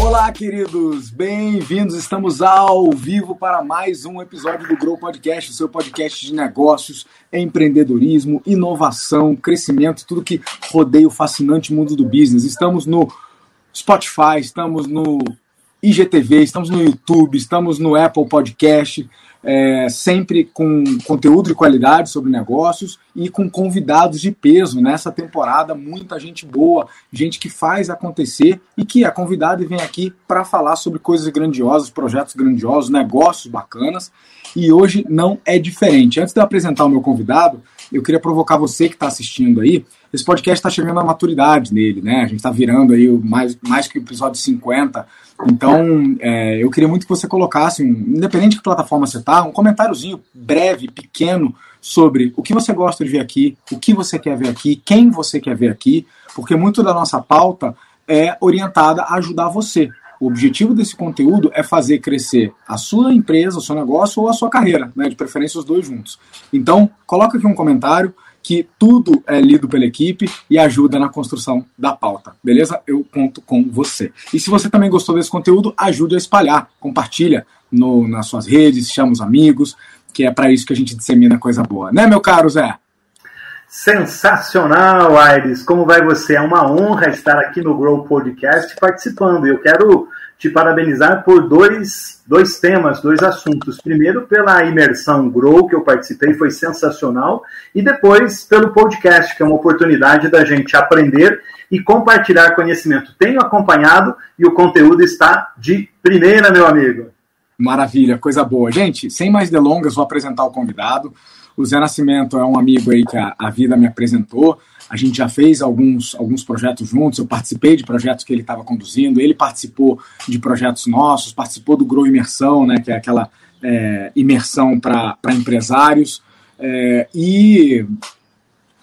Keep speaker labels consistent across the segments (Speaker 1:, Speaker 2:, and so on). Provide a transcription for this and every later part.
Speaker 1: Olá, queridos, bem-vindos. Estamos ao vivo para mais um episódio do Grow Podcast, seu podcast de negócios, empreendedorismo, inovação, crescimento, tudo que rodeia o fascinante mundo do business. Estamos no Spotify, estamos no IGTV, estamos no YouTube, estamos no Apple Podcast, é, sempre com conteúdo de qualidade sobre negócios e com convidados de peso nessa temporada. Muita gente boa, gente que faz acontecer e que é convidada e vem aqui para falar sobre coisas grandiosas, projetos grandiosos, negócios bacanas. E hoje não é diferente. Antes de eu apresentar o meu convidado, eu queria provocar você que está assistindo aí. Esse podcast está chegando à maturidade nele, né? A gente está virando aí mais, mais que o episódio 50 então, é, eu queria muito que você colocasse, independente de que plataforma você está, um comentáriozinho breve, pequeno, sobre o que você gosta de ver aqui, o que você quer ver aqui, quem você quer ver aqui, porque muito da nossa pauta é orientada a ajudar você. O objetivo desse conteúdo é fazer crescer a sua empresa, o seu negócio ou a sua carreira, né? de preferência os dois juntos. Então, coloca aqui um comentário, que tudo é lido pela equipe e ajuda na construção da pauta, beleza? Eu conto com você. E se você também gostou desse conteúdo, ajude a espalhar, compartilha no, nas suas redes, chama os amigos, que é para isso que a gente dissemina coisa boa, né, meu caro Zé?
Speaker 2: Sensacional, Aires! Como vai você? É uma honra estar aqui no Grow Podcast participando. Eu quero te parabenizar por dois, dois temas, dois assuntos. Primeiro, pela imersão Grow, que eu participei, foi sensacional. E depois, pelo podcast, que é uma oportunidade da gente aprender e compartilhar conhecimento. Tenho acompanhado e o conteúdo está de primeira, meu amigo.
Speaker 1: Maravilha, coisa boa. Gente, sem mais delongas, vou apresentar o convidado. O Zé Nascimento é um amigo aí que a, a vida me apresentou. A gente já fez alguns, alguns projetos juntos, eu participei de projetos que ele estava conduzindo, ele participou de projetos nossos, participou do Grow Imersão, né, que é aquela é, imersão para empresários. É, e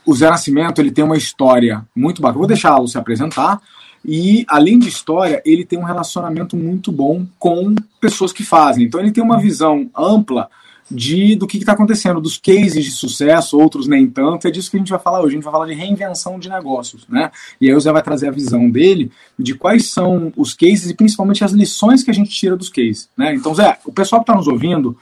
Speaker 1: o Zé Nascimento ele tem uma história muito bacana. Vou deixá-lo se apresentar. E, além de história, ele tem um relacionamento muito bom com pessoas que fazem. Então, ele tem uma visão ampla de do que está acontecendo, dos cases de sucesso, outros nem tanto. É disso que a gente vai falar hoje. A gente vai falar de reinvenção de negócios, né? E aí o Zé vai trazer a visão dele de quais são os cases e principalmente as lições que a gente tira dos cases, né? Então, Zé, o pessoal que está nos ouvindo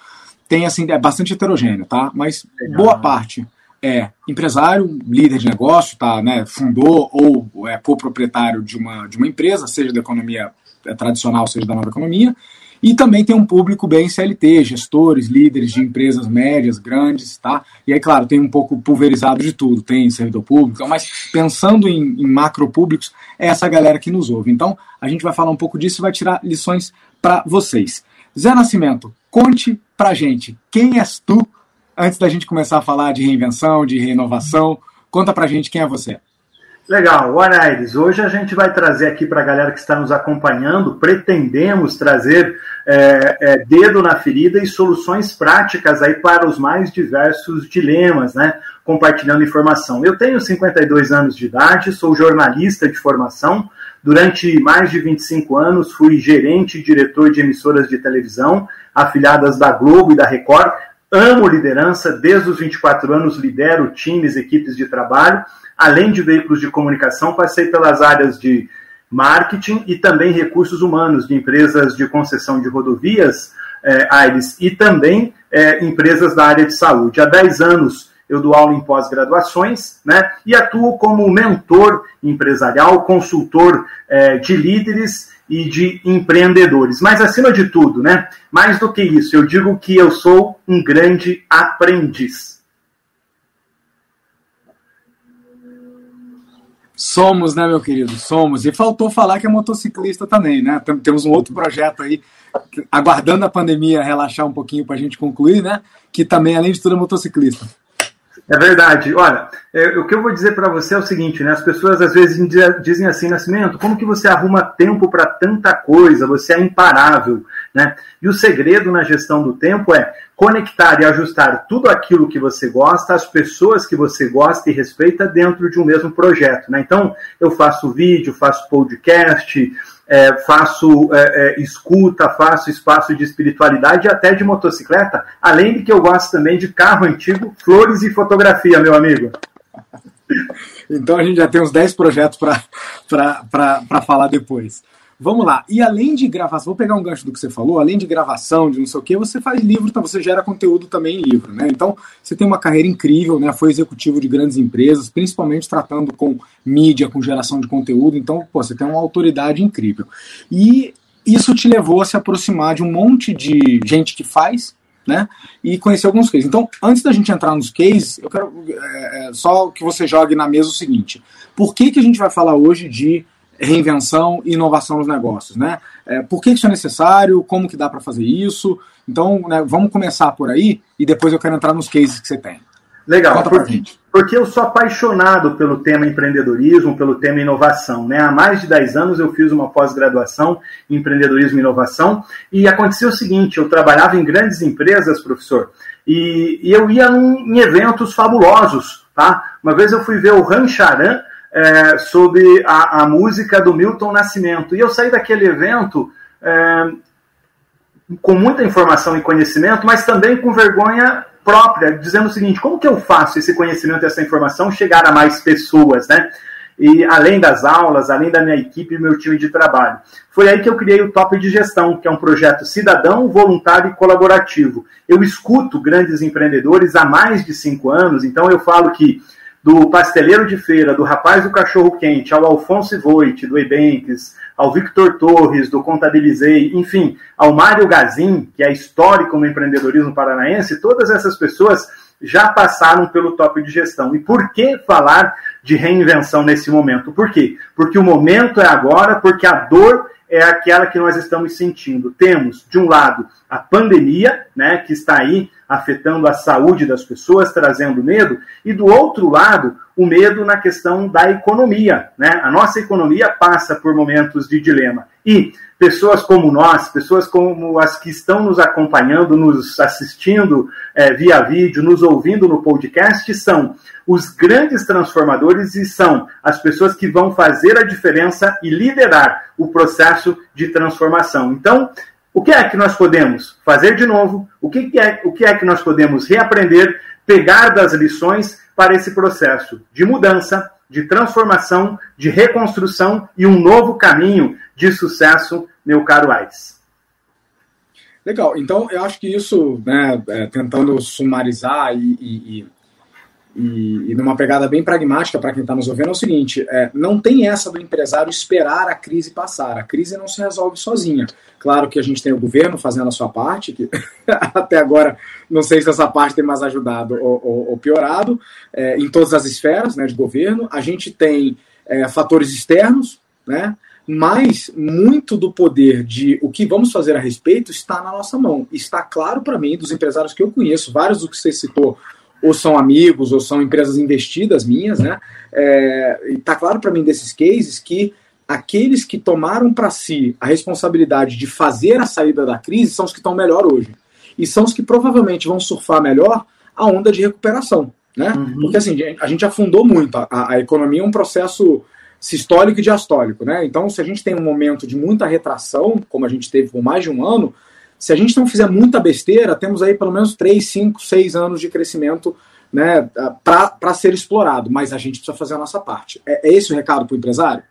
Speaker 1: tem assim é bastante heterogêneo, tá? Mas boa parte é empresário, líder de negócio, tá, né? Fundou ou é coproprietário de uma de uma empresa, seja da economia tradicional, seja da nova economia e também tem um público bem CLT, gestores, líderes de empresas médias, grandes, tá? E aí, claro, tem um pouco pulverizado de tudo, tem servidor público, mas pensando em, em macro públicos, é essa galera que nos ouve. Então, a gente vai falar um pouco disso e vai tirar lições para vocês. Zé Nascimento, conte pra gente, quem és tu, antes da gente começar a falar de reinvenção, de renovação, conta pra gente quem é você.
Speaker 2: Legal, olha Aires, hoje a gente vai trazer aqui para a galera que está nos acompanhando, pretendemos trazer é, é, dedo na ferida e soluções práticas aí para os mais diversos dilemas, né? Compartilhando informação. Eu tenho 52 anos de idade, sou jornalista de formação. Durante mais de 25 anos fui gerente e diretor de emissoras de televisão, afiliadas da Globo e da Record. Amo liderança, desde os 24 anos lidero times, equipes de trabalho Além de veículos de comunicação, passei pelas áreas de marketing e também recursos humanos de empresas de concessão de rodovias, é, Aires, e também é, empresas da área de saúde. Há 10 anos eu dou aula em pós-graduações, né? E atuo como mentor empresarial, consultor é, de líderes e de empreendedores. Mas acima de tudo, né? Mais do que isso, eu digo que eu sou um grande aprendiz.
Speaker 1: Somos, né, meu querido? Somos. E faltou falar que é motociclista também, né? Temos um outro projeto aí, aguardando a pandemia relaxar um pouquinho para a gente concluir, né? Que também, além de tudo, é motociclista.
Speaker 2: É verdade. Olha, é, o que eu vou dizer para você é o seguinte, né? As pessoas às vezes dizem assim, Nascimento, como que você arruma tempo para tanta coisa? Você é imparável, né? E o segredo na gestão do tempo é conectar e ajustar tudo aquilo que você gosta, as pessoas que você gosta e respeita dentro de um mesmo projeto, né? Então, eu faço vídeo, faço podcast, é, faço é, é, escuta, faço espaço de espiritualidade e até de motocicleta, além de que eu gosto também de carro antigo, flores e fotografia, meu amigo.
Speaker 1: Então a gente já tem uns 10 projetos para falar depois. Vamos lá. E além de gravação, vou pegar um gancho do que você falou, além de gravação, de não sei o que, você faz livro, então você gera conteúdo também em livro, né? Então, você tem uma carreira incrível, né? Foi executivo de grandes empresas, principalmente tratando com mídia, com geração de conteúdo, então, pô, você tem uma autoridade incrível. E isso te levou a se aproximar de um monte de gente que faz, né? E conhecer alguns cases. Então, antes da gente entrar nos cases, eu quero é, é só que você jogue na mesa o seguinte: por que, que a gente vai falar hoje de reinvenção e inovação nos negócios, né? É, por que isso é necessário? Como que dá para fazer isso? Então, né, vamos começar por aí e depois eu quero entrar nos cases que você tem.
Speaker 2: Legal, porque, porque eu sou apaixonado pelo tema empreendedorismo, pelo tema inovação. Né? Há mais de 10 anos eu fiz uma pós-graduação em empreendedorismo e inovação e acontecia o seguinte, eu trabalhava em grandes empresas, professor, e, e eu ia num, em eventos fabulosos. Tá? Uma vez eu fui ver o Rancharan, é, sobre a, a, música do Milton Nascimento. E eu saí daquele evento é, com muita informação e conhecimento, mas também com vergonha própria, dizendo o seguinte: como que eu faço esse conhecimento, essa informação chegar a mais pessoas, né? E além das aulas, além da minha equipe e meu time de trabalho. Foi aí que eu criei o Top de Gestão, que é um projeto cidadão, voluntário e colaborativo. Eu escuto grandes empreendedores há mais de cinco anos, então eu falo que do pasteleiro de feira, do rapaz do cachorro quente, ao Alfonso Voit, do Ebanks, ao Victor Torres, do Contabilizei, enfim, ao Mário Gazin, que é histórico no empreendedorismo paranaense, todas essas pessoas já passaram pelo top de gestão. E por que falar de reinvenção nesse momento? Por quê? Porque o momento é agora, porque a dor é aquela que nós estamos sentindo. Temos, de um lado, a pandemia, né, que está aí afetando a saúde das pessoas, trazendo medo, e do outro lado, o medo na questão da economia. Né? A nossa economia passa por momentos de dilema. E pessoas como nós, pessoas como as que estão nos acompanhando, nos assistindo é, via vídeo, nos ouvindo no podcast, são os grandes transformadores e são as pessoas que vão fazer a diferença e liderar o processo de transformação. Então, o que é que nós podemos fazer de novo? O que é, o que, é que nós podemos reaprender, pegar das lições para esse processo de mudança, de transformação, de reconstrução e um novo caminho de sucesso, meu caro Aires?
Speaker 1: Legal, então eu acho que isso, né, é, tentando sumarizar e, e, e, e numa pegada bem pragmática para quem está nos ouvindo, é o seguinte: é, não tem essa do empresário esperar a crise passar. A crise não se resolve sozinha. Claro que a gente tem o governo fazendo a sua parte, que até agora não sei se essa parte tem mais ajudado ou, ou, ou piorado, é, em todas as esferas né, de governo. A gente tem é, fatores externos, né? mas muito do poder de o que vamos fazer a respeito está na nossa mão. Está claro para mim, dos empresários que eu conheço, vários do que você citou ou são amigos, ou são empresas investidas minhas, né? É, e tá claro para mim desses cases que aqueles que tomaram para si a responsabilidade de fazer a saída da crise são os que estão melhor hoje. E são os que provavelmente vão surfar melhor a onda de recuperação. Né? Uhum. Porque assim, a gente afundou muito. A, a, economia é um processo sistólico e diastólico. Né? Então, se a gente tem um momento de muita retração, como a gente teve por mais de um ano, se a gente não fizer muita besteira, temos aí pelo menos 3, 5, 6 anos de crescimento né, para ser explorado, mas a gente precisa fazer a nossa parte. É, é esse o recado para o empresário?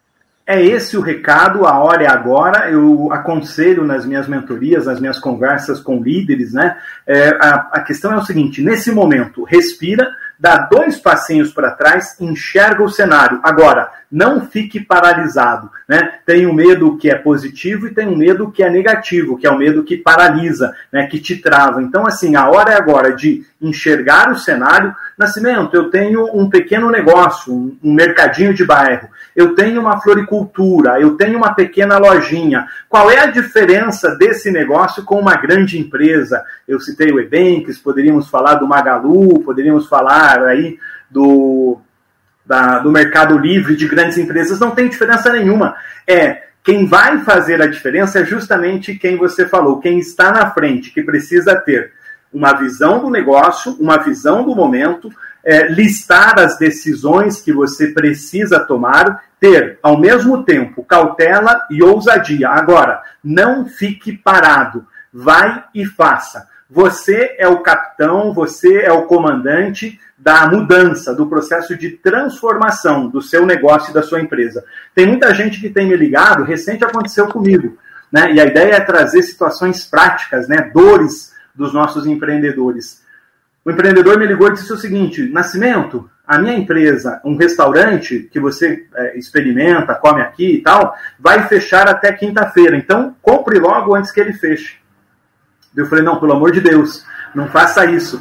Speaker 2: É esse o recado, a hora é agora. Eu aconselho nas minhas mentorias, nas minhas conversas com líderes, né? É, a, a questão é o seguinte: nesse momento, respira, dá dois passinhos para trás, enxerga o cenário. Agora, não fique paralisado. Né? Tem o um medo que é positivo e tem o um medo que é negativo, que é o medo que paralisa, né? que te trava. Então, assim, a hora é agora de enxergar o cenário. Nascimento, eu tenho um pequeno negócio, um, um mercadinho de bairro, eu tenho uma floricultura, eu tenho uma pequena lojinha. Qual é a diferença desse negócio com uma grande empresa? Eu citei o Ebanks, poderíamos falar do Magalu, poderíamos falar aí do da, do mercado livre de grandes empresas não tem diferença nenhuma. É quem vai fazer a diferença é justamente quem você falou, quem está na frente, que precisa ter uma visão do negócio, uma visão do momento, é, listar as decisões que você precisa tomar, ter ao mesmo tempo cautela e ousadia. Agora, não fique parado, vai e faça. Você é o capitão, você é o comandante da mudança, do processo de transformação do seu negócio e da sua empresa. Tem muita gente que tem me ligado, recente aconteceu comigo, né? E a ideia é trazer situações práticas, né? Dores dos nossos empreendedores. O empreendedor me ligou e disse o seguinte: Nascimento, a minha empresa, um restaurante que você é, experimenta, come aqui e tal, vai fechar até quinta-feira. Então, compre logo antes que ele feche. Eu falei: não, pelo amor de Deus, não faça isso.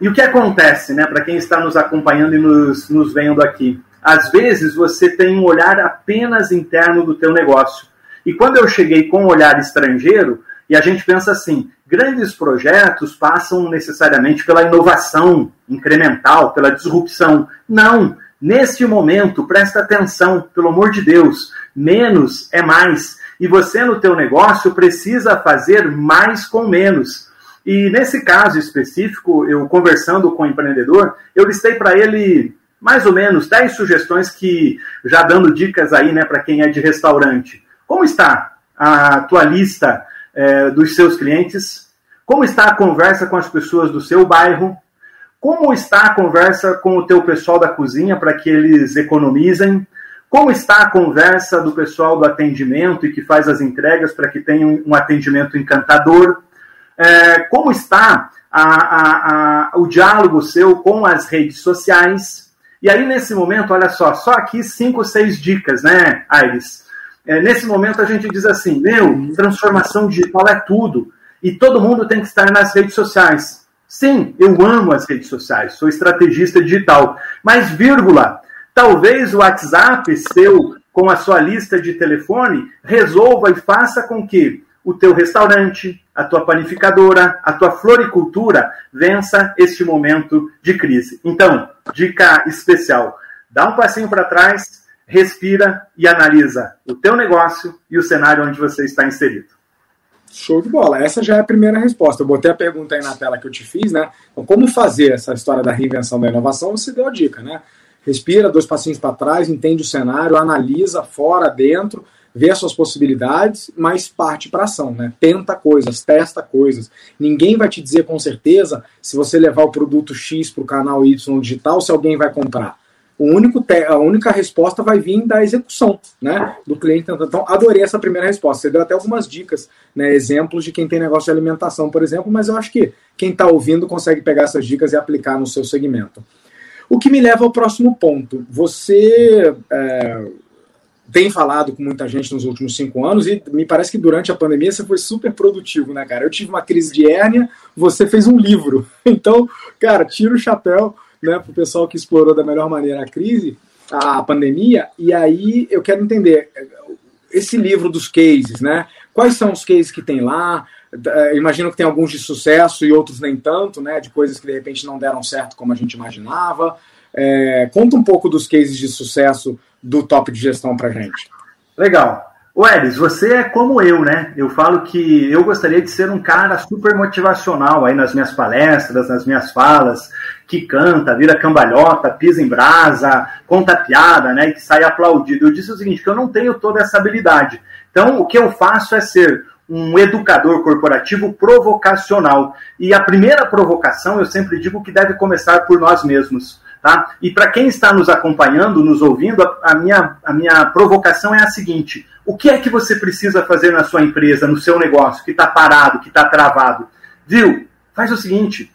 Speaker 2: E o que acontece, né, para quem está nos acompanhando e nos, nos vendo aqui? Às vezes você tem um olhar apenas interno do teu negócio. E quando eu cheguei com um olhar estrangeiro, e a gente pensa assim, grandes projetos passam necessariamente pela inovação incremental, pela disrupção. Não, neste momento, presta atenção, pelo amor de Deus, menos é mais. E você no teu negócio precisa fazer mais com menos. E nesse caso específico, eu conversando com o empreendedor, eu listei para ele mais ou menos 10 sugestões que, já dando dicas aí, né, para quem é de restaurante. Como está a tua lista é, dos seus clientes? Como está a conversa com as pessoas do seu bairro? Como está a conversa com o teu pessoal da cozinha para que eles economizem? Como está a conversa do pessoal do atendimento e que faz as entregas para que tenham um atendimento encantador? é, como está a, a, a, o diálogo seu com as redes sociais. E aí, nesse momento, olha só, só aqui cinco, seis dicas, né, Aires? É, nesse momento a gente diz assim, meu, transformação digital é tudo. E todo mundo tem que estar nas redes sociais. Sim, eu amo as redes sociais, sou estrategista digital. Mas, vírgula, talvez o WhatsApp seu, com a sua lista de telefone, resolva e faça com que o teu restaurante, a tua panificadora, a tua floricultura vença este momento de crise. Então, dica especial: dá um passinho para trás, respira e analisa o teu negócio e o cenário onde você está inserido.
Speaker 1: Show de bola. Essa já é a primeira resposta. Eu botei a pergunta aí na tela que eu te fiz, né? Então, como fazer essa história da reinvenção da inovação? Você deu a dica, né? Respira, dois passinhos para trás, entende o cenário, analisa fora, dentro, vê as suas possibilidades, mas parte para ação, né? Tenta coisas, testa coisas. Ninguém vai te dizer com certeza se você levar o produto X para o canal Y digital se alguém vai comprar. O único a única resposta vai vir da execução, né, do cliente. Então, adorei essa primeira resposta. Você deu até algumas dicas, né, exemplos de quem tem negócio de alimentação, por exemplo, mas eu acho que quem está ouvindo consegue pegar essas dicas e aplicar no seu segmento. O que me leva ao próximo ponto. Você é, tem falado com muita gente nos últimos cinco anos e me parece que durante a pandemia você foi super produtivo, né, cara? Eu tive uma crise de hérnia, você fez um livro. Então, cara, tira o chapéu né, para o pessoal que explorou da melhor maneira a crise, a pandemia, e aí eu quero entender esse livro dos cases, né? Quais são os cases que tem lá? Eu imagino que tem alguns de sucesso e outros nem tanto, né? De coisas que de repente não deram certo como a gente imaginava. É, conta um pouco dos cases de sucesso do top de gestão para gente.
Speaker 2: Legal. O Elis, você é como eu, né? Eu falo que eu gostaria de ser um cara super motivacional aí nas minhas palestras, nas minhas falas, que canta, vira cambalhota, pisa em brasa, conta piada, né? E que sai aplaudido. Eu disse o seguinte, que eu não tenho toda essa habilidade. Então, o que eu faço é ser um educador corporativo provocacional. E a primeira provocação, eu sempre digo que deve começar por nós mesmos. Tá? E para quem está nos acompanhando, nos ouvindo, a, a, minha, a minha provocação é a seguinte: o que é que você precisa fazer na sua empresa, no seu negócio, que está parado, que está travado? Viu? Faz o seguinte: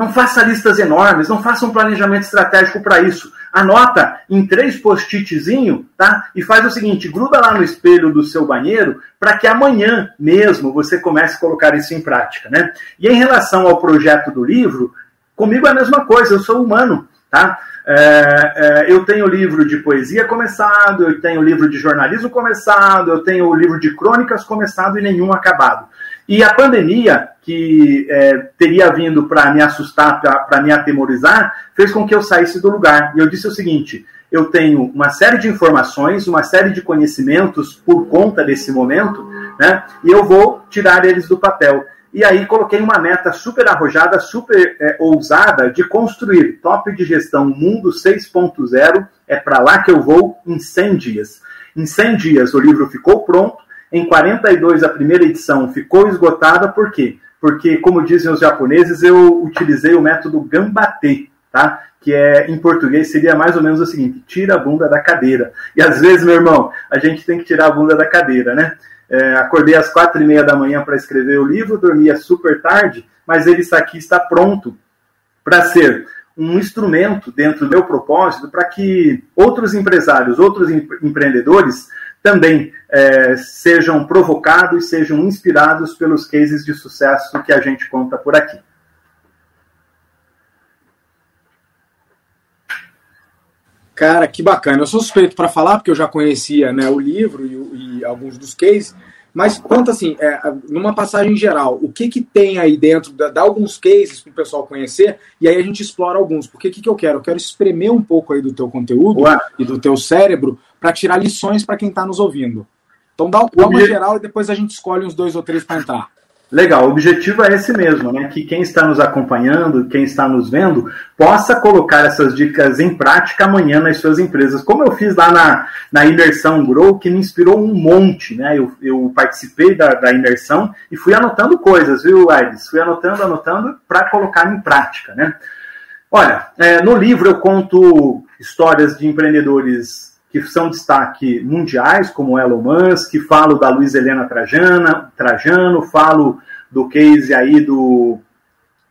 Speaker 2: não faça listas enormes, não faça um planejamento estratégico para isso. Anota em três post-itzinho, tá? E faz o seguinte: gruda lá no espelho do seu banheiro para que amanhã mesmo você comece a colocar isso em prática, né? E em relação ao projeto do livro, comigo é a mesma coisa, eu sou humano. Tá? É, é, eu tenho livro de poesia começado, eu tenho livro de jornalismo começado, eu tenho livro de crônicas começado e nenhum acabado. E a pandemia, que é, teria vindo para me assustar, para me atemorizar, fez com que eu saísse do lugar. E eu disse o seguinte: eu tenho uma série de informações, uma série de conhecimentos por conta desse momento, né? E eu vou tirar eles do papel. E aí coloquei uma meta super arrojada, super é, ousada de construir top de gestão mundo 6.0. É para lá que eu vou em 100 dias. Em 100 dias o livro ficou pronto. Em 42 a primeira edição ficou esgotada. Por quê? porque, como dizem os japoneses, eu utilizei o método gambate, tá? Que é, em português, seria mais ou menos o seguinte: tira a bunda da cadeira. E às vezes, meu irmão, a gente tem que tirar a bunda da cadeira, né? É, acordei às quatro e meia da manhã para escrever o livro, dormia super tarde, mas ele está aqui, está pronto para ser um instrumento dentro do meu propósito para que outros empresários, outros empreendedores também é, sejam provocados, sejam inspirados pelos cases de sucesso que a gente conta por aqui.
Speaker 1: Cara, que bacana. Eu sou suspeito para falar, porque eu já conhecia né, o livro e, e alguns dos cases, mas conta assim, é, numa passagem geral, o que, que tem aí dentro, dá, dá alguns cases para o pessoal conhecer, e aí a gente explora alguns. Porque o que, que eu quero? Eu quero espremer um pouco aí do teu conteúdo Ué. e do teu cérebro para tirar lições para quem está nos ouvindo. Então dá uma geral e depois a gente escolhe uns dois ou três para entrar.
Speaker 2: Legal, o objetivo é esse mesmo, né? Que quem está nos acompanhando, quem está nos vendo, possa colocar essas dicas em prática amanhã nas suas empresas. Como eu fiz lá na, na imersão Grow, que me inspirou um monte, né? Eu, eu participei da, da imersão e fui anotando coisas, viu, Aires? Fui anotando, anotando para colocar em prática, né? Olha, é, no livro eu conto histórias de empreendedores que são destaque mundiais, como Elon Musk, falo da Luiz Helena Trajana, Trajano, falo do case aí do,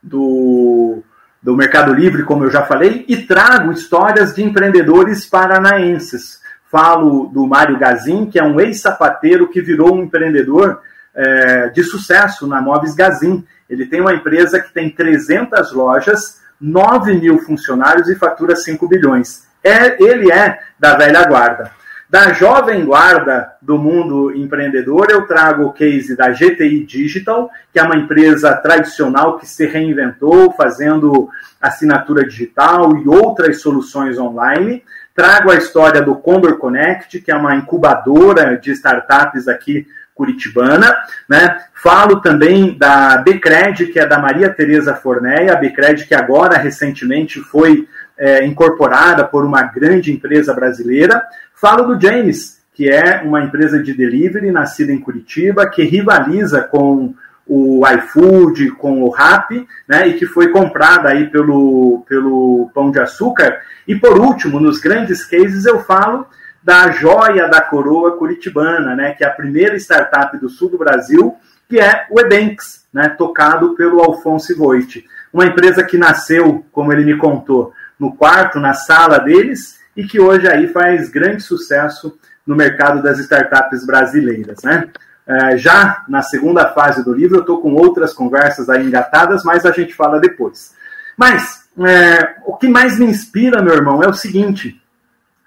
Speaker 2: do, do Mercado Livre, como eu já falei, e trago histórias de empreendedores paranaenses. Falo do Mário Gazin, que é um ex-sapateiro que virou um empreendedor é, de sucesso na Móveis Gazin. Ele tem uma empresa que tem 300 lojas, 9 mil funcionários e fatura 5 bilhões. É, ele é da velha guarda. Da jovem guarda do mundo empreendedor, eu trago o case da GTI Digital, que é uma empresa tradicional que se reinventou, fazendo assinatura digital e outras soluções online. Trago a história do Condor Connect, que é uma incubadora de startups aqui curitibana, né? Falo também da Becred, que é da Maria Tereza Forneia, a Becred que agora recentemente foi é, incorporada por uma grande empresa brasileira. Falo do James, que é uma empresa de delivery nascida em Curitiba, que rivaliza com o iFood, com o Rappi, né, e que foi comprada aí pelo, pelo Pão de Açúcar. E por último, nos grandes cases, eu falo da joia da coroa curitibana, né, que é a primeira startup do sul do Brasil, que é o Edenx, né, tocado pelo Alfonso Voit. Uma empresa que nasceu, como ele me contou, no quarto, na sala deles, e que hoje aí faz grande sucesso no mercado das startups brasileiras. Né? É, já na segunda fase do livro, eu estou com outras conversas aí engatadas, mas a gente fala depois. Mas é, o que mais me inspira, meu irmão, é o seguinte: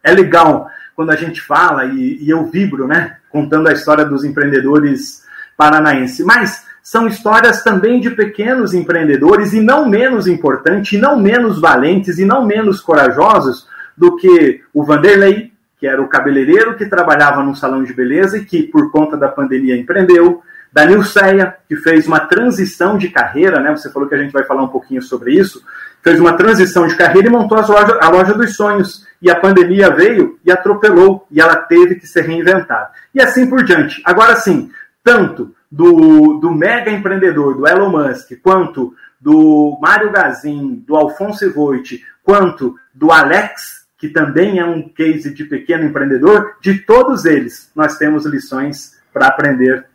Speaker 2: é legal quando a gente fala e, e eu vibro, né, contando a história dos empreendedores paranaenses, mas são histórias também de pequenos empreendedores e não menos importante, e não menos valentes e não menos corajosos do que o Vanderlei, que era o cabeleireiro que trabalhava num salão de beleza e que por conta da pandemia empreendeu, da Nilceia, que fez uma transição de carreira, né? Você falou que a gente vai falar um pouquinho sobre isso. Fez uma transição de carreira e montou loja, a loja dos sonhos. E a pandemia veio e atropelou, e ela teve que ser reinventada. E assim por diante. Agora sim, tanto do, do mega empreendedor, do Elon Musk, quanto do Mário Gazin, do Alfonso Voit, quanto do Alex, que também é um case de pequeno empreendedor, de todos eles nós temos lições para aprender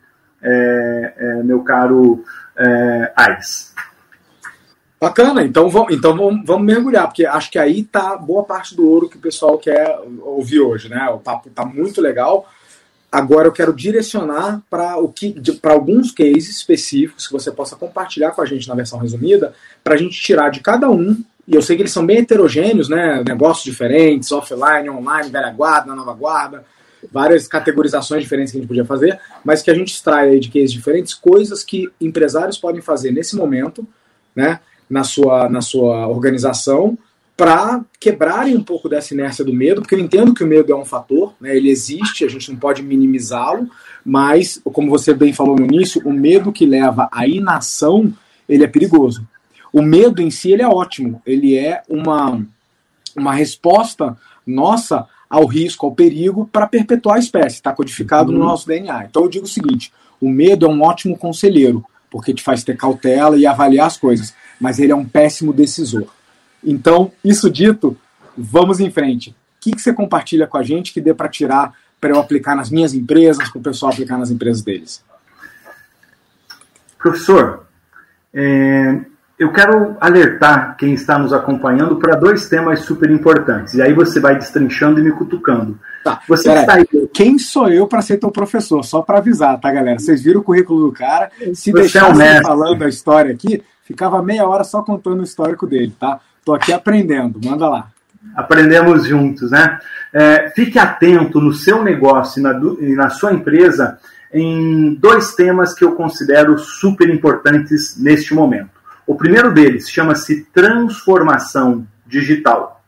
Speaker 2: é, é, meu caro é, Aires.
Speaker 1: Bacana, então, vamos, então vamos, vamos, mergulhar, porque acho que aí tá boa parte do ouro que o pessoal quer ouvir hoje, né? O papo tá muito legal. Agora eu quero direcionar para o que para alguns cases específicos que você possa compartilhar com a gente na versão resumida, para a gente tirar de cada um, e eu sei que eles são bem heterogêneos, né? Negócios diferentes, offline, online, velha guarda, nova guarda, várias categorizações diferentes que a gente podia fazer, mas que a gente extrai de cases diferentes, coisas que empresários podem fazer nesse momento, né, na sua, na sua organização, para quebrarem um pouco dessa inércia do medo, porque eu entendo que o medo é um fator, né, ele existe, a gente não pode minimizá-lo, mas, como você bem falou no início, o medo que leva à inação, ele é perigoso. O medo em si, ele é ótimo, ele é uma, uma resposta nossa ao risco, ao perigo, para perpetuar a espécie. Está codificado uhum. no nosso DNA. Então eu digo o seguinte: o medo é um ótimo conselheiro, porque te faz ter cautela e avaliar as coisas, mas ele é um péssimo decisor. Então, isso dito, vamos em frente. O que, que você compartilha com a gente que dê para tirar para eu aplicar nas minhas empresas, para o pessoal aplicar nas empresas deles?
Speaker 2: Professor, é, eu quero alertar quem está nos acompanhando para dois temas super importantes. E aí você vai destrinchando e me cutucando.
Speaker 1: Tá, você está aí. Quem sou eu para ser teu professor? Só para avisar, tá, galera? Vocês viram o currículo do cara. Se você deixasse é falando a história aqui, ficava meia hora só contando o histórico dele, tá? Tô aqui aprendendo. Manda lá.
Speaker 2: Aprendemos juntos, né? É, fique atento no seu negócio e na, e na sua empresa em dois temas que eu considero super importantes neste momento. O primeiro deles chama-se transformação digital.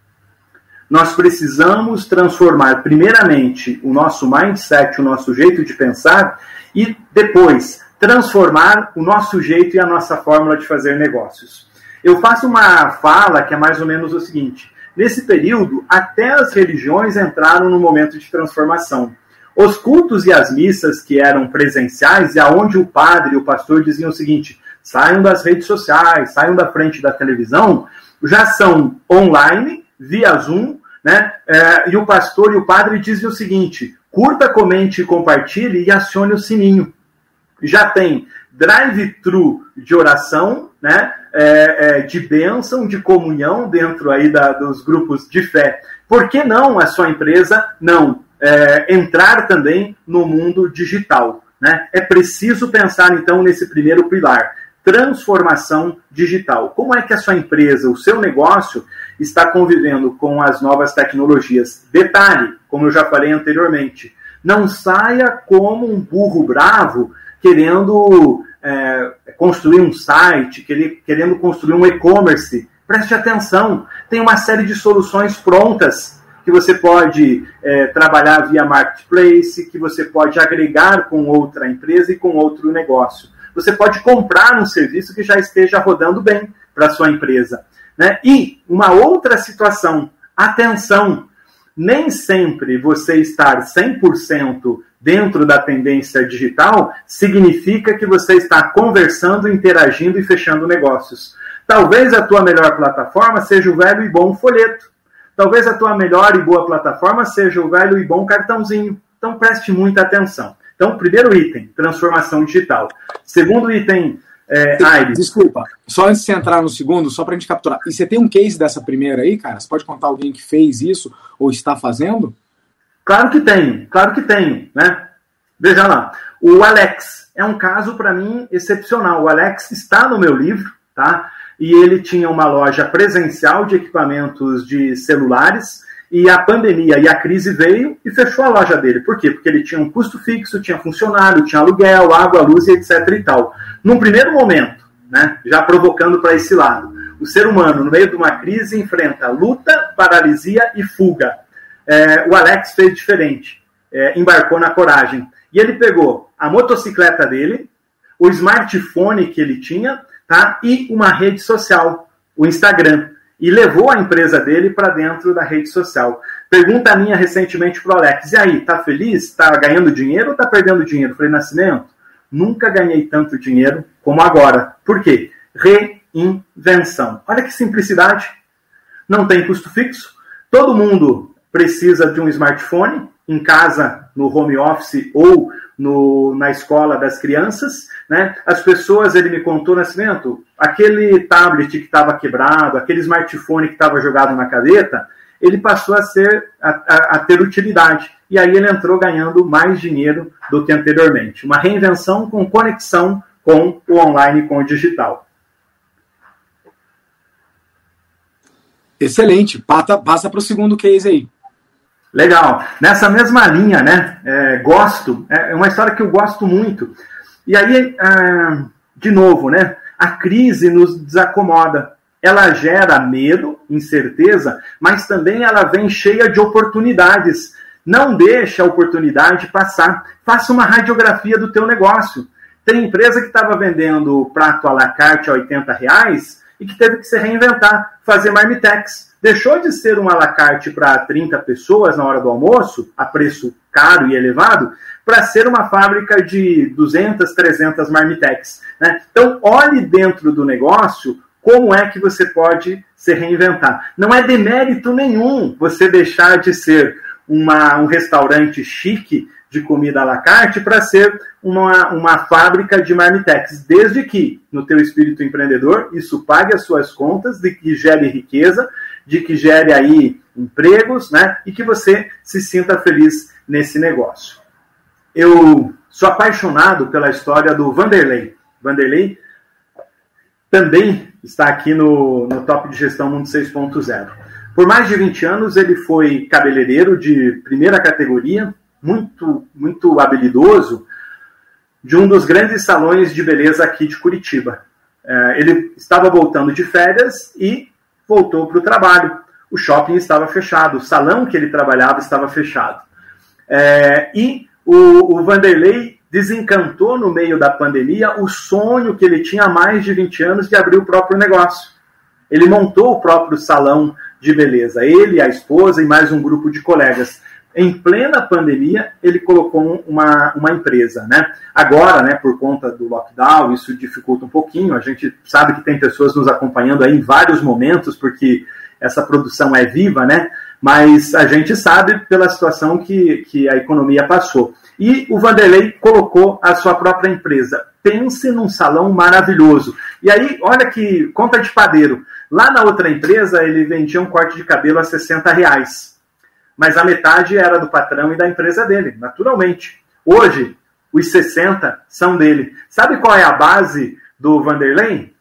Speaker 2: Nós precisamos transformar, primeiramente, o nosso mindset, o nosso jeito de pensar, e depois transformar o nosso jeito e a nossa fórmula de fazer negócios. Eu faço uma fala que é mais ou menos o seguinte: nesse período, até as religiões entraram no momento de transformação. Os cultos e as missas que eram presenciais e aonde o padre e o pastor diziam o seguinte: saiam das redes sociais, saiam da frente da televisão, já são online, via Zoom, né? É, e o pastor e o padre dizem o seguinte: curta, comente, compartilhe e acione o sininho. Já tem drive-thru de oração, né? É, é, de bênção, de comunhão dentro aí da, dos grupos de fé. Por que não a sua empresa não é, entrar também no mundo digital. Né? É preciso pensar, então, nesse primeiro pilar, transformação digital. Como é que a sua empresa, o seu negócio, está convivendo com as novas tecnologias? Detalhe, como eu já falei anteriormente, não saia como um burro bravo querendo é, construir um site, querendo construir um e-commerce. Preste atenção, tem uma série de soluções prontas que você pode é, trabalhar via marketplace, que você pode agregar com outra empresa e com outro negócio. Você pode comprar um serviço que já esteja rodando bem para a sua empresa. Né? E uma outra situação, atenção, nem sempre você estar 100% dentro da tendência digital significa que você está conversando, interagindo e fechando negócios. Talvez a tua melhor plataforma seja o velho e bom folheto. Talvez a tua melhor e boa plataforma seja o velho e bom cartãozinho. Então preste muita atenção. Então, primeiro item, transformação digital. Segundo item, é, Aires.
Speaker 1: Desculpa, só antes de você entrar no segundo, só para a gente capturar. E você tem um case dessa primeira aí, cara? Você pode contar alguém que fez isso ou está fazendo?
Speaker 2: Claro que tenho, claro que tenho, né? Veja lá, o Alex é um caso para mim excepcional. O Alex está no meu livro, tá? e ele tinha uma loja presencial de equipamentos de celulares. E a pandemia e a crise veio e fechou a loja dele. Por quê? Porque ele tinha um custo fixo, tinha funcionário, tinha aluguel, água, luz e etc. e tal. Num primeiro momento, né, já provocando para esse lado, o ser humano, no meio de uma crise, enfrenta luta, paralisia e fuga. É, o Alex fez diferente, é, embarcou na coragem. E ele pegou a motocicleta dele, o smartphone que ele tinha, tá? e uma rede social, o Instagram, e levou a empresa dele para dentro da rede social. Pergunta minha recentemente para o Alex: e aí, tá feliz? Está ganhando dinheiro ou está perdendo dinheiro? Falei, Nascimento, nunca ganhei tanto dinheiro como agora. Por quê? Reinvenção. Olha que simplicidade. Não tem custo fixo. Todo mundo precisa de um smartphone em casa, no home office ou no, na escola das crianças, né? As pessoas, ele me contou, Nascimento, aquele tablet que estava quebrado, aquele smartphone que estava jogado na cadeta, ele passou a ser a, a, a, ter utilidade. E aí ele entrou ganhando mais dinheiro do que anteriormente. Uma reinvenção com conexão com o online, com o digital.
Speaker 1: Excelente. Passa para o segundo case aí.
Speaker 2: Legal. Nessa mesma linha, né? É, gosto. É, é uma história que eu gosto muito. E aí, é, de novo, né? A crise nos desacomoda. Ela gera medo, incerteza, mas também ela vem cheia de oportunidades. Não deixe a oportunidade passar. Faça uma radiografia do teu negócio. Tem empresa que estava vendendo prato à la carte a 80 reais e que teve que se reinventar, fazer marmitex Deixou de ser um alacarte para 30 pessoas na hora do almoço, a preço caro e elevado, para ser uma fábrica de 200, 300 marmitex. Né? Então, olhe dentro do negócio como é que você pode se reinventar. Não é demérito nenhum você deixar de ser uma, um restaurante chique de comida à la carte para ser uma, uma fábrica de marmitex, desde que, no teu espírito empreendedor, isso pague as suas contas, que gere riqueza, de que gere aí empregos, né, e que você se sinta feliz nesse negócio. Eu sou apaixonado pela história do Vanderlei. Vanderlei também está aqui no, no Top de Gestão Mundo 6.0. Por mais de 20 anos, ele foi cabeleireiro de primeira categoria, muito, muito habilidoso, de um dos grandes salões de beleza aqui de Curitiba. É, ele estava voltando de férias e voltou para o trabalho. O shopping estava fechado, o salão que ele trabalhava estava fechado. É, e o, o Vanderlei desencantou no meio da pandemia o sonho que ele tinha há mais de 20 anos de abrir o próprio negócio. Ele montou o próprio salão de beleza, ele, a esposa e mais um grupo de colegas. Em plena pandemia, ele colocou uma, uma empresa, né? Agora, né, por conta do lockdown, isso dificulta um pouquinho. A gente sabe que tem pessoas nos acompanhando aí em vários momentos, porque essa produção é viva, né? Mas a gente sabe pela situação que, que a economia passou. E o Vanderlei colocou a sua própria empresa. Pense num salão maravilhoso. E aí, olha que conta de padeiro. Lá na outra empresa, ele vendia um corte de cabelo a 60 reais. Mas a metade era do patrão e da empresa dele, naturalmente. Hoje, os 60 são dele. Sabe qual é a base do Vanderlei?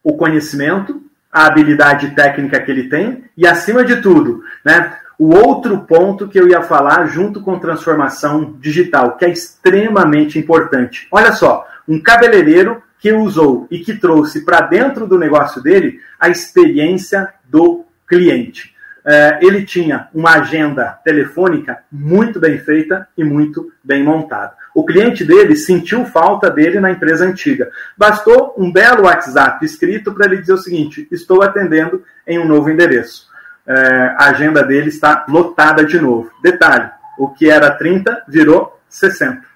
Speaker 2: O conhecimento, a habilidade técnica que ele tem e, acima de tudo, né, o outro ponto que eu ia falar junto com transformação digital, que é extremamente importante. Olha só, um cabeleireiro que usou e que trouxe para dentro do negócio dele a experiência do cliente. É, ele tinha uma agenda telefônica muito bem feita e muito bem montada. O cliente dele sentiu falta dele na empresa antiga. Bastou um belo WhatsApp escrito para ele dizer o seguinte: estou atendendo em um novo endereço é, a agenda dele está lotada de novo. Detalhe: o que era 30 virou 60.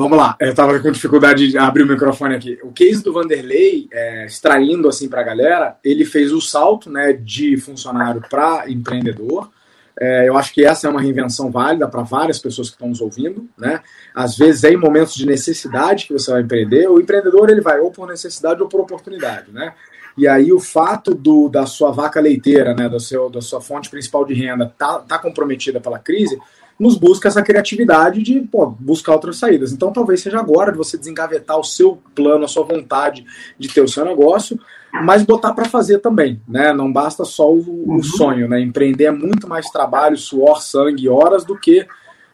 Speaker 1: Vamos lá, eu estava com dificuldade de abrir o microfone aqui. O case do Vanderlei, é, extraindo assim para a galera, ele fez o salto né, de funcionário para empreendedor. É, eu acho que essa é uma reinvenção válida para várias pessoas que estão nos ouvindo, né? Às vezes é em momentos de necessidade que você vai empreender. O empreendedor ele vai ou por necessidade ou por oportunidade, né? E aí o fato do, da sua vaca leiteira, né, do seu, da sua fonte principal de renda, tá, tá comprometida pela crise, nos busca essa criatividade de pô, buscar outras saídas. Então talvez seja agora de você desengavetar o seu plano, a sua vontade de ter o seu negócio, mas botar para fazer também, né? Não basta só o, uhum. o, sonho, né? Empreender é muito mais trabalho, suor, sangue, horas do que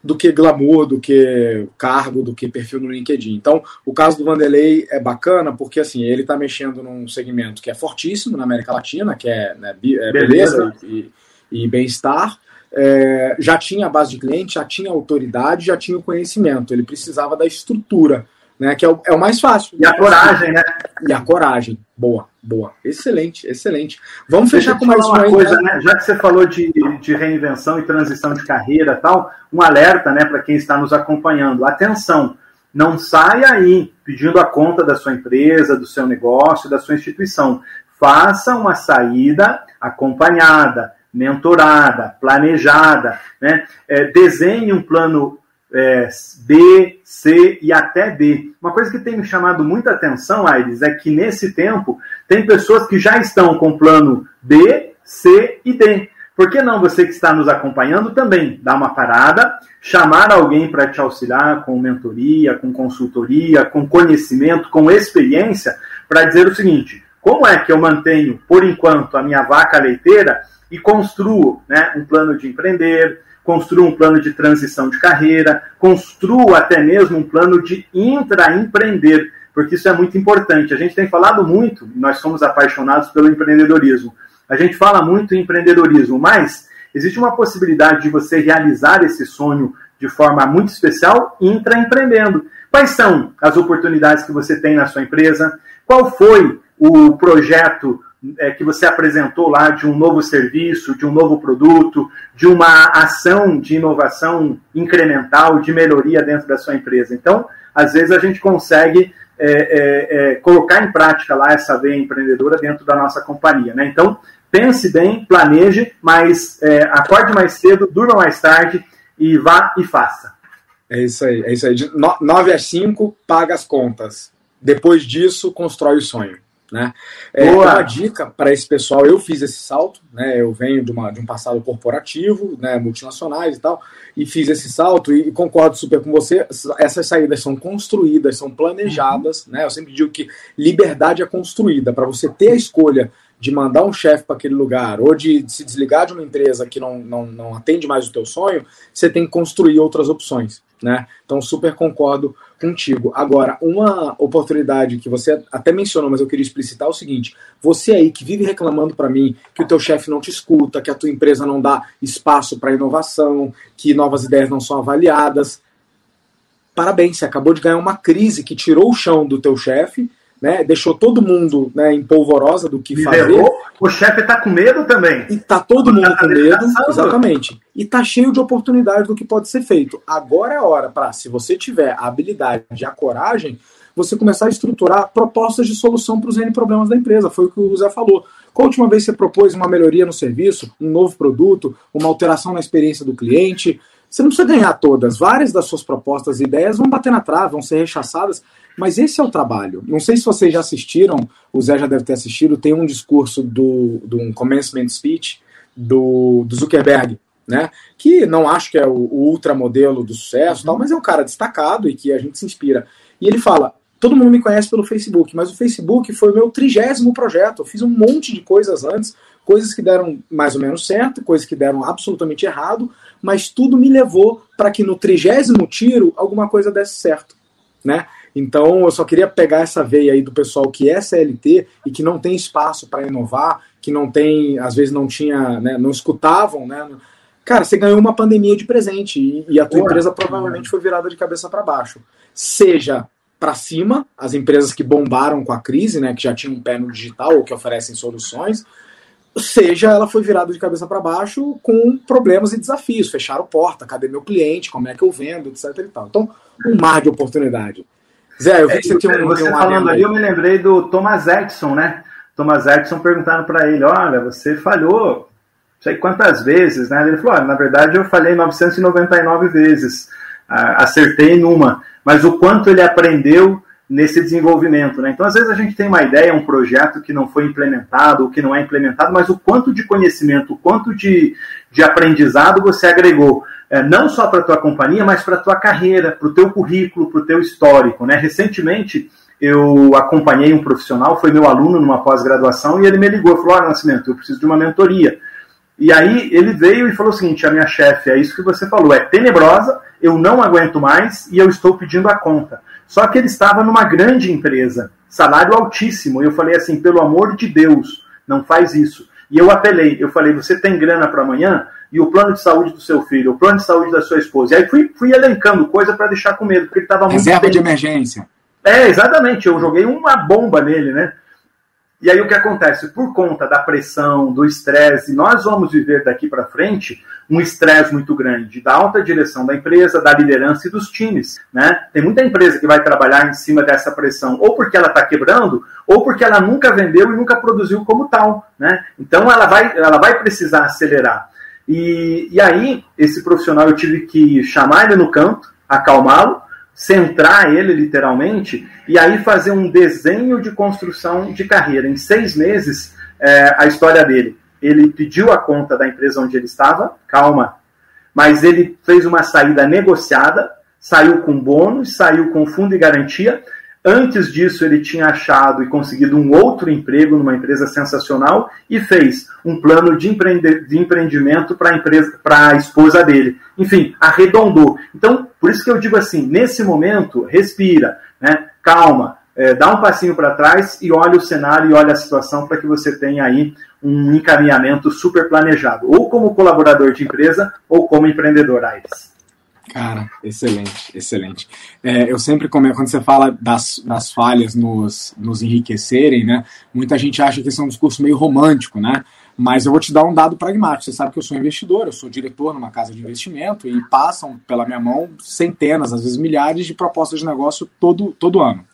Speaker 1: do que glamour, do que cargo, do que perfil no LinkedIn. Então, o caso do Vanderlei é bacana porque assim ele está mexendo num segmento que é fortíssimo na América Latina, que é, né, é beleza, beleza e, e bem-estar. É, já tinha a base de cliente, já tinha autoridade, já tinha o conhecimento. Ele precisava da estrutura né? Que é o, é o mais fácil.
Speaker 2: E a coragem, né?
Speaker 1: E a coragem. Boa, boa. Excelente, excelente. Vamos fechar com mais
Speaker 2: uma coisa, né? Já que você falou de, de reinvenção e transição de carreira tal, um alerta, né, para quem está nos acompanhando. Atenção, não saia aí pedindo a conta da sua empresa, do seu negócio, da sua instituição. Faça uma saída acompanhada, mentorada, planejada, né? É, desenhe um plano é, B, C e até D. Uma coisa que tem me chamado muita atenção, Aires, é que nesse tempo tem pessoas que já estão com plano B, C e D. Por que não você que está nos acompanhando também dar uma parada, chamar alguém para te auxiliar com mentoria, com consultoria, com conhecimento, com experiência, para dizer o seguinte: como é que eu mantenho, por enquanto, a minha vaca leiteira e construo né, um plano de empreender, construa um plano de transição de carreira, construa até mesmo um plano de intraempreender, porque isso é muito importante. A gente tem falado muito, nós somos apaixonados pelo empreendedorismo. A gente fala muito em empreendedorismo, mas existe uma possibilidade de você realizar esse sonho de forma muito especial, intraempreendendo. Quais são as oportunidades que você tem na sua empresa? Qual foi o projeto é, que você apresentou lá de um novo serviço, de um novo produto, de uma ação de inovação incremental, de melhoria dentro da sua empresa? Então, às vezes a gente consegue é, é, é colocar em prática lá essa veia empreendedora dentro da nossa companhia. Né? Então, pense bem, planeje, mas é, acorde mais cedo, durma mais tarde e vá e faça.
Speaker 1: É isso aí, é isso aí. De 9 às 5, paga as contas. Depois disso, constrói o sonho. Né? É, uma dica para esse pessoal, eu fiz esse salto, né? Eu venho de, uma, de um passado corporativo, né? multinacionais e tal, e fiz esse salto e, e concordo super com você. Essas saídas são construídas, são planejadas, uhum. né? Eu sempre digo que liberdade é construída para você ter a escolha de mandar um chefe para aquele lugar ou de, de, se desligar de uma empresa que não, não, não atende mais o teu sonho, você tem que construir outras opções, né? Então super concordo contigo. Agora, uma oportunidade que você até mencionou, mas eu queria explicitar é o seguinte: você aí que vive reclamando para mim que o teu chefe não te escuta, que a tua empresa não dá espaço para inovação, que novas ideias não são avaliadas, parabéns, você acabou de ganhar uma crise que tirou o chão do teu chefe né? Deixou todo mundo né, em polvorosa do que fazer.
Speaker 2: O chefe está com medo também.
Speaker 1: E tá todo mundo tá com medo, exatamente. E tá cheio de oportunidades do que pode ser feito. Agora é a hora para, se você tiver a habilidade e a coragem, você começar a estruturar propostas de solução para os N problemas da empresa. Foi o que o Zé falou. Qual a última vez você propôs uma melhoria no serviço, um novo produto, uma alteração na experiência do cliente? Você não precisa ganhar todas. Várias das suas propostas e ideias vão bater na trave, vão ser rechaçadas, mas esse é o trabalho. Não sei se vocês já assistiram, o Zé já deve ter assistido, tem um discurso do, do um commencement speech do, do Zuckerberg, né? Que não acho que é o, o ultramodelo do sucesso, uhum. tal, mas é um cara destacado e que a gente se inspira. E ele fala: todo mundo me conhece pelo Facebook, mas o Facebook foi o meu trigésimo projeto. Eu fiz um monte de coisas antes, coisas que deram mais ou menos certo, coisas que deram absolutamente errado, mas tudo me levou para que no trigésimo tiro alguma coisa desse certo, né? Então eu só queria pegar essa veia aí do pessoal que é CLT e que não tem espaço para inovar, que não tem, às vezes não tinha, né, não escutavam, né? Cara, você ganhou uma pandemia de presente e, e a tua empresa provavelmente foi virada de cabeça para baixo. Seja para cima, as empresas que bombaram com a crise, né, que já tinham um pé no digital ou que oferecem soluções, seja ela foi virada de cabeça para baixo com problemas e desafios. Fecharam porta, cadê meu cliente, como é que eu vendo, etc. E tal. Então, um mar de oportunidade.
Speaker 2: Zé, eu vi é, que você tinha um. Você um falando ali, eu me lembrei do Thomas Edison, né? Thomas Edison perguntando para ele: olha, você falhou não sei quantas vezes, né? Ele falou: olha, na verdade eu falhei 999 vezes, acertei numa, mas o quanto ele aprendeu nesse desenvolvimento. Né? Então, às vezes, a gente tem uma ideia, um projeto que não foi implementado, ou que não é implementado, mas o quanto de conhecimento, o quanto de, de aprendizado você agregou, é, não só para a tua companhia, mas para a tua carreira, para o teu currículo, para o teu histórico. Né? Recentemente, eu acompanhei um profissional, foi meu aluno numa pós-graduação, e ele me ligou falou, ah, Nascimento, eu preciso de uma mentoria. E aí ele veio e falou o seguinte, a minha chefe, é isso que você falou, é tenebrosa, eu não aguento mais e eu estou pedindo a conta. Só que ele estava numa grande empresa, salário altíssimo. E eu falei assim: pelo amor de Deus, não faz isso. E eu apelei, eu falei: você tem grana para amanhã? E o plano de saúde do seu filho, o plano de saúde da sua esposa. E aí fui, fui elencando coisa para deixar com medo, porque ele estava muito.
Speaker 1: Reserva de emergência.
Speaker 2: É, exatamente. Eu joguei uma bomba nele, né? E aí o que acontece? Por conta da pressão, do estresse, nós vamos viver daqui para frente um estresse muito grande da alta direção da empresa, da liderança e dos times. Né? Tem muita empresa que vai trabalhar em cima dessa pressão, ou porque ela está quebrando, ou porque ela nunca vendeu e nunca produziu como tal. Né? Então ela vai, ela vai precisar acelerar. E, e aí, esse profissional eu tive que chamar ele no canto, acalmá-lo, centrar ele literalmente e aí fazer um desenho de construção de carreira. Em seis meses, é, a história dele. Ele pediu a conta da empresa onde ele estava, calma, mas ele fez uma saída negociada, saiu com bônus, saiu com fundo de garantia, Antes disso, ele tinha achado e conseguido um outro emprego numa empresa sensacional e fez um plano de, empreende de empreendimento para a esposa dele. Enfim, arredondou. Então, por isso que eu digo assim: nesse momento, respira, né? calma, é, dá um passinho para trás e olha o cenário e olha a situação para que você tenha aí um encaminhamento super planejado, ou como colaborador de empresa ou como empreendedor, Aires.
Speaker 1: Cara, excelente, excelente. É, eu sempre comento, quando você fala das, das falhas nos, nos enriquecerem, né? Muita gente acha que esse é um discurso meio romântico, né? Mas eu vou te dar um dado pragmático. Você sabe que eu sou investidor, eu sou diretor numa casa de investimento e passam pela minha mão centenas, às vezes milhares de propostas de negócio todo, todo ano.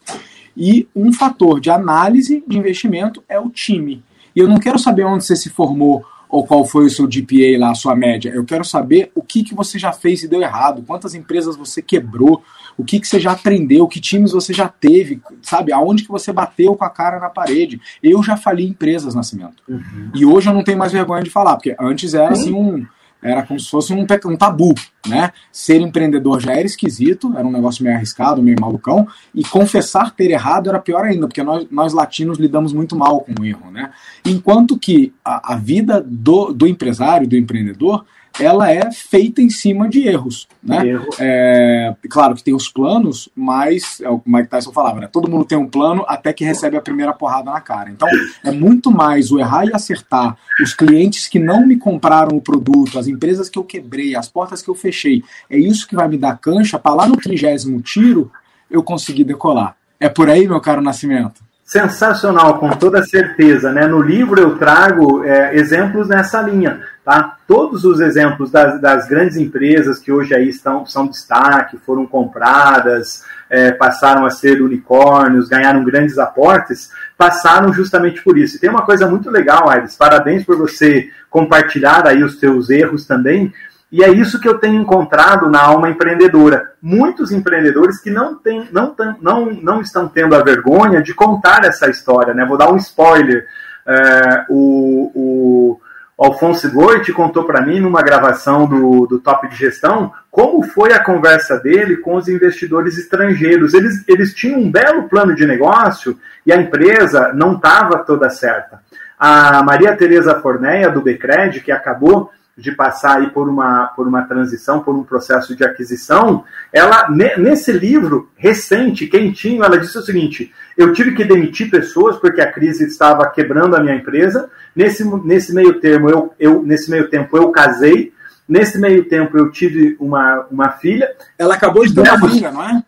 Speaker 1: E um fator de análise de investimento é o time. E eu não quero saber onde você se formou ou qual foi o seu GPA lá, a sua média. Eu quero saber o que, que você já fez e deu errado, quantas empresas você quebrou, o que, que você já aprendeu, que times você já teve, sabe? Aonde que você bateu com a cara na parede. Eu já falei empresas, Nascimento. Uhum. E hoje eu não tenho mais vergonha de falar, porque antes era assim um era como se fosse um, um, tabu, né? Ser empreendedor já era esquisito, era um negócio meio arriscado, meio malucão, e confessar ter errado era pior ainda, porque nós, nós latinos lidamos muito mal com o erro, né? Enquanto que a, a vida do, do empresário, do empreendedor, ela é feita em cima de erros. Né? Erro. É, claro que tem os planos, mas é o que o Mike Tyson falava, né? todo mundo tem um plano até que recebe a primeira porrada na cara. Então é muito mais o errar e acertar, os clientes que não me compraram o produto, as empresas que eu quebrei, as portas que eu fechei. É isso que vai me dar cancha para lá no trigésimo tiro eu conseguir decolar. É por aí, meu caro Nascimento?
Speaker 2: Sensacional, com toda certeza. Né? No livro eu trago é, exemplos nessa linha Tá? Todos os exemplos das, das, grandes empresas que hoje aí estão, são destaque, foram compradas, é, passaram a ser unicórnios, ganharam grandes aportes, passaram justamente por isso. E tem uma coisa muito legal, Aires, parabéns por você compartilhar aí os seus erros também, e é isso que eu tenho encontrado na alma empreendedora. Muitos empreendedores que não, tem, não, não, não estão tendo a vergonha de contar essa história. Né? Vou dar um spoiler. É, o, o Alfonso Goit contou para mim numa gravação do, do Top de Gestão como foi a conversa dele com os investidores estrangeiros. Eles, eles tinham um belo plano de negócio e a empresa não estava toda certa. A Maria Tereza Forneia, do Becred, que acabou de passar aí por uma, por uma transição, por um processo de aquisição, ela, nesse livro recente, quentinho, ela disse o seguinte: eu tive que demitir pessoas porque a crise estava quebrando a minha empresa. Nesse, nesse meio termo, eu, eu, nesse meio tempo, eu casei. Nesse meio tempo, eu tive uma, uma filha.
Speaker 1: Ela acabou de ter uma filha, não é?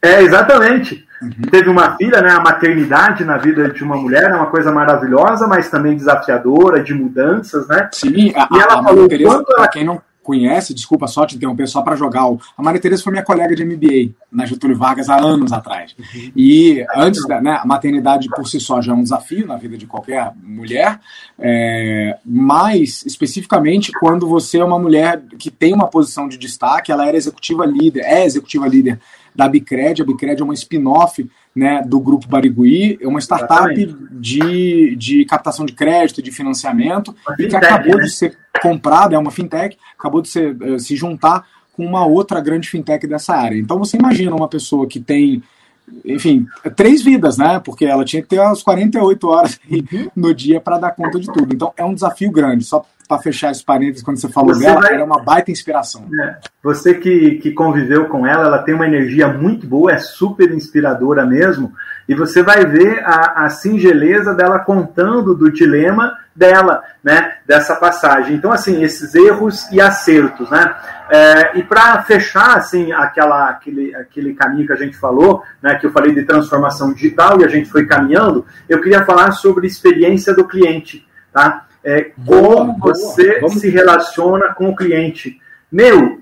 Speaker 2: É, exatamente. Uhum. Teve uma filha, né? A maternidade na vida de uma mulher é uma coisa maravilhosa, mas também desafiadora, de mudanças, né?
Speaker 1: Sim, a, e ela a falou Tereza, quanto ela... quem não conhece, desculpa só te interromper, só para jogar. A Maria Tereza foi minha colega de MBA na Getúlio Vargas há anos atrás. Uhum. E antes, da, né, a maternidade por si só já é um desafio na vida de qualquer mulher, é, mas especificamente quando você é uma mulher que tem uma posição de destaque, ela era executiva líder, é executiva líder da Bicred. A Bicred é uma spin-off né, do Grupo Barigui, é uma startup de, de captação de crédito, de financiamento, e que acabou né? de ser comprada, é uma fintech, acabou de ser, eh, se juntar com uma outra grande fintech dessa área. Então você imagina uma pessoa que tem enfim, três vidas, né? Porque ela tinha que ter umas 48 horas uhum. no dia para dar conta de tudo. Então é um desafio grande. Só para fechar esse parênteses, quando você falou você dela, vai... era uma baita inspiração.
Speaker 2: É. Você que, que conviveu com ela, ela tem uma energia muito boa, é super inspiradora mesmo, e você vai ver a, a singeleza dela contando do dilema dela, né, dessa passagem. Então, assim, esses erros e acertos, né? É, e para fechar, assim, aquela, aquele, aquele caminho que a gente falou, né, que eu falei de transformação digital e a gente foi caminhando, eu queria falar sobre experiência do cliente, tá? É, como você se relaciona com o cliente. Meu,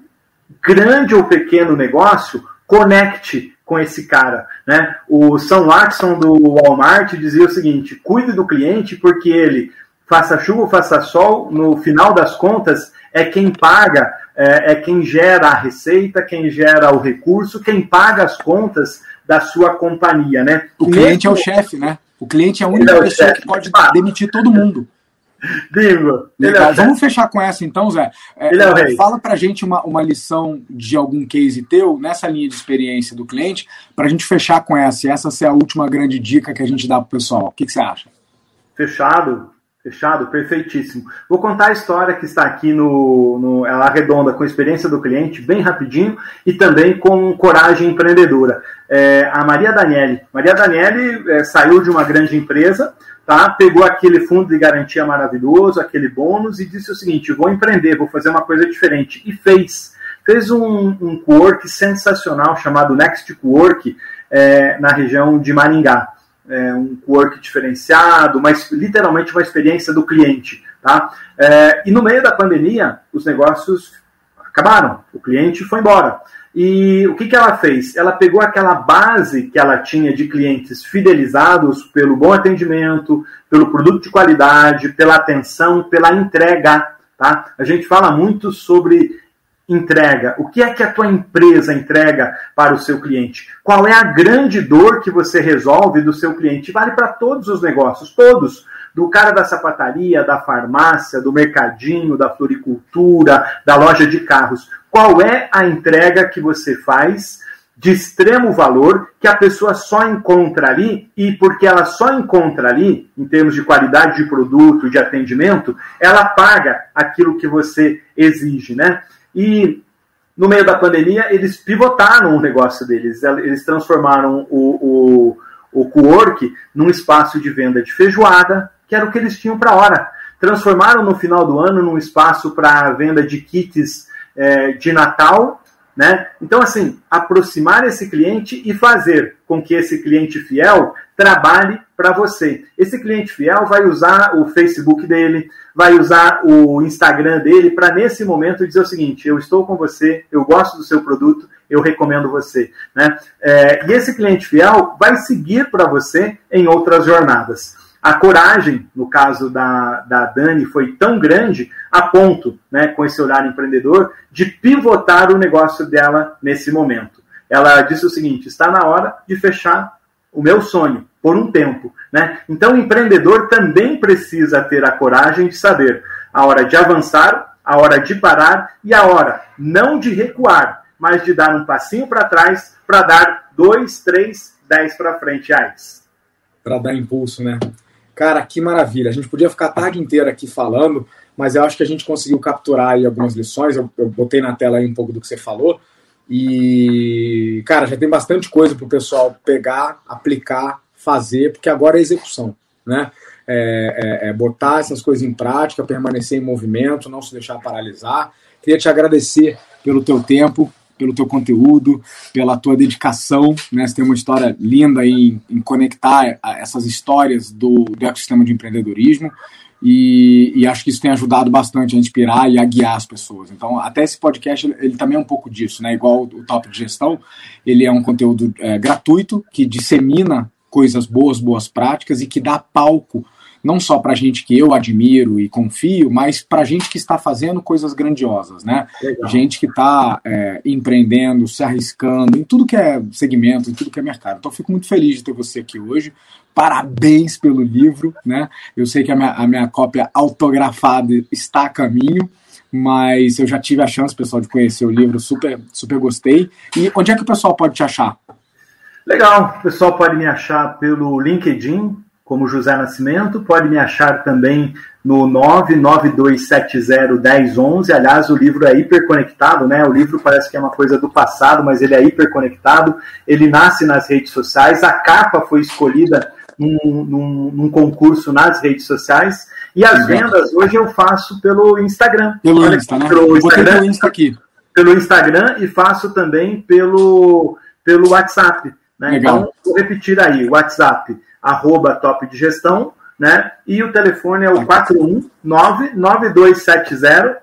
Speaker 2: grande ou pequeno negócio, conecte com esse cara. Né? O Sam Watson do Walmart dizia o seguinte: cuide do cliente porque ele, faça chuva ou faça sol, no final das contas, é quem paga, é, é quem gera a receita, quem gera o recurso, quem paga as contas da sua companhia. Né?
Speaker 1: O cliente é o chefe, né? O cliente é a única é pessoa chefe. que pode demitir todo mundo.
Speaker 2: Bingo.
Speaker 1: É Vamos fechar com essa então, Zé. É, é fala pra gente uma, uma lição de algum case teu nessa linha de experiência do cliente, pra gente fechar com essa. E essa ser a última grande dica que a gente dá pro pessoal. O que, que você acha?
Speaker 2: Fechado. Fechado, perfeitíssimo. Vou contar a história que está aqui no, no Ela Redonda com a experiência do cliente, bem rapidinho, e também com coragem empreendedora. É, a Maria Daniele. Maria Daniele é, saiu de uma grande empresa, tá? pegou aquele fundo de garantia maravilhoso, aquele bônus, e disse o seguinte: vou empreender, vou fazer uma coisa diferente. E fez fez um, um co-work sensacional chamado Next Co-work é, na região de Maringá. É, um co-work diferenciado, mas literalmente uma experiência do cliente. Tá? É, e no meio da pandemia, os negócios acabaram, o cliente foi embora. E o que, que ela fez? Ela pegou aquela base que ela tinha de clientes fidelizados pelo bom atendimento, pelo produto de qualidade, pela atenção, pela entrega. Tá? A gente fala muito sobre entrega. O que é que a tua empresa entrega para o seu cliente? Qual é a grande dor que você resolve do seu cliente? Vale para todos os negócios, todos do cara da sapataria, da farmácia, do mercadinho, da floricultura, da loja de carros. Qual é a entrega que você faz de extremo valor que a pessoa só encontra ali e porque ela só encontra ali, em termos de qualidade de produto, de atendimento, ela paga aquilo que você exige, né? E no meio da pandemia, eles pivotaram o negócio deles, eles transformaram o, o, o co-work num espaço de venda de feijoada, que era o que eles tinham para a hora. Transformaram no final do ano num espaço para venda de kits é, de Natal. Né? Então, assim, aproximar esse cliente e fazer com que esse cliente fiel trabalhe para você. Esse cliente fiel vai usar o Facebook dele, vai usar o Instagram dele para, nesse momento, dizer o seguinte: eu estou com você, eu gosto do seu produto, eu recomendo você. Né? É, e esse cliente fiel vai seguir para você em outras jornadas. A coragem, no caso da, da Dani, foi tão grande a ponto, né, com esse olhar empreendedor, de pivotar o negócio dela nesse momento. Ela disse o seguinte: está na hora de fechar o meu sonho por um tempo. Né? Então, o empreendedor também precisa ter a coragem de saber a hora de avançar, a hora de parar e a hora não de recuar, mas de dar um passinho para trás para dar dois, três, dez para frente.
Speaker 1: Para dar impulso, né? Cara, que maravilha. A gente podia ficar a tarde inteira aqui falando, mas eu acho que a gente conseguiu capturar aí algumas lições. Eu, eu botei na tela aí um pouco do que você falou. E, cara, já tem bastante coisa para o pessoal pegar, aplicar, fazer, porque agora é execução, né? É, é, é, botar essas coisas em prática, permanecer em movimento, não se deixar paralisar. Queria te agradecer pelo teu tempo, pelo teu conteúdo, pela tua dedicação. Né? Você tem uma história linda em, em conectar essas histórias do, do ecossistema de empreendedorismo. E, e, acho que isso tem ajudado bastante a inspirar e a guiar as pessoas. Então, até esse podcast, ele também é um pouco disso, né? Igual o Top de Gestão, ele é um conteúdo é, gratuito que dissemina coisas boas, boas práticas e que dá palco não só para gente que eu admiro e confio, mas para gente que está fazendo coisas grandiosas, né? Legal. Gente que está é, empreendendo, se arriscando em tudo que é segmento, em tudo que é mercado. Então, fico muito feliz de ter você aqui hoje. Parabéns pelo livro, né? Eu sei que a minha, a minha cópia autografada está a caminho mas eu já tive a chance, pessoal, de conhecer o livro, super, super gostei. E onde é que o pessoal pode te achar?
Speaker 2: Legal, o pessoal pode me achar pelo LinkedIn, como José Nascimento, pode me achar também no 992701011. Aliás, o livro é hiperconectado, né? O livro parece que é uma coisa do passado, mas ele é hiperconectado. Ele nasce nas redes sociais. A capa foi escolhida num, num, num concurso nas redes sociais. E as vendas hoje eu faço pelo Instagram.
Speaker 1: Pelo Olha, Insta, né? Pelo Instagram,
Speaker 2: Insta aqui. Pelo Instagram e faço também pelo, pelo WhatsApp. Né? Então, vou repetir aí, WhatsApp arroba top de gestão, né? E o telefone é o 419-9270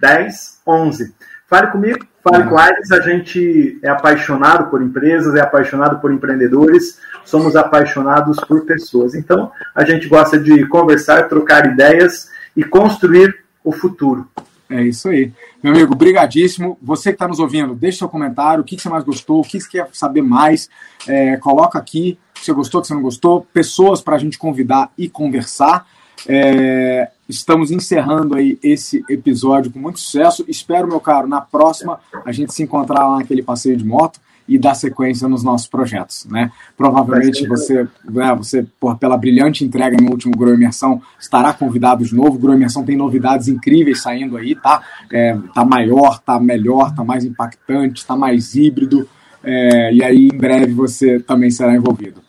Speaker 2: 1011. Fale comigo, fale uhum. com a Aires, a gente é apaixonado por empresas, é apaixonado por empreendedores, somos apaixonados por pessoas. Então, a gente gosta de conversar, trocar ideias e construir o futuro.
Speaker 1: É isso aí. Meu amigo, brigadíssimo. Você que está nos ouvindo, deixe seu comentário, o que, que você mais gostou, o que você quer saber mais, é, coloca aqui se você gostou, se você não gostou, pessoas para a gente convidar e conversar. É, estamos encerrando aí esse episódio com muito sucesso. Espero, meu caro, na próxima a gente se encontrar lá naquele passeio de moto e dar sequência nos nossos projetos, né? Provavelmente você, né, você por, pela brilhante entrega no último Grow Imersão, estará convidado de novo. O Grow Imersão tem novidades incríveis saindo aí, tá? É, tá maior, tá melhor, tá mais impactante, tá mais híbrido. É, e aí, em breve, você também será envolvido.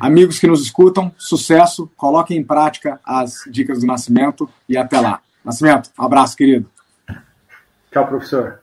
Speaker 1: Amigos que nos escutam, sucesso, coloquem em prática as dicas do Nascimento e até lá. Nascimento, um abraço, querido.
Speaker 2: Tchau, professor.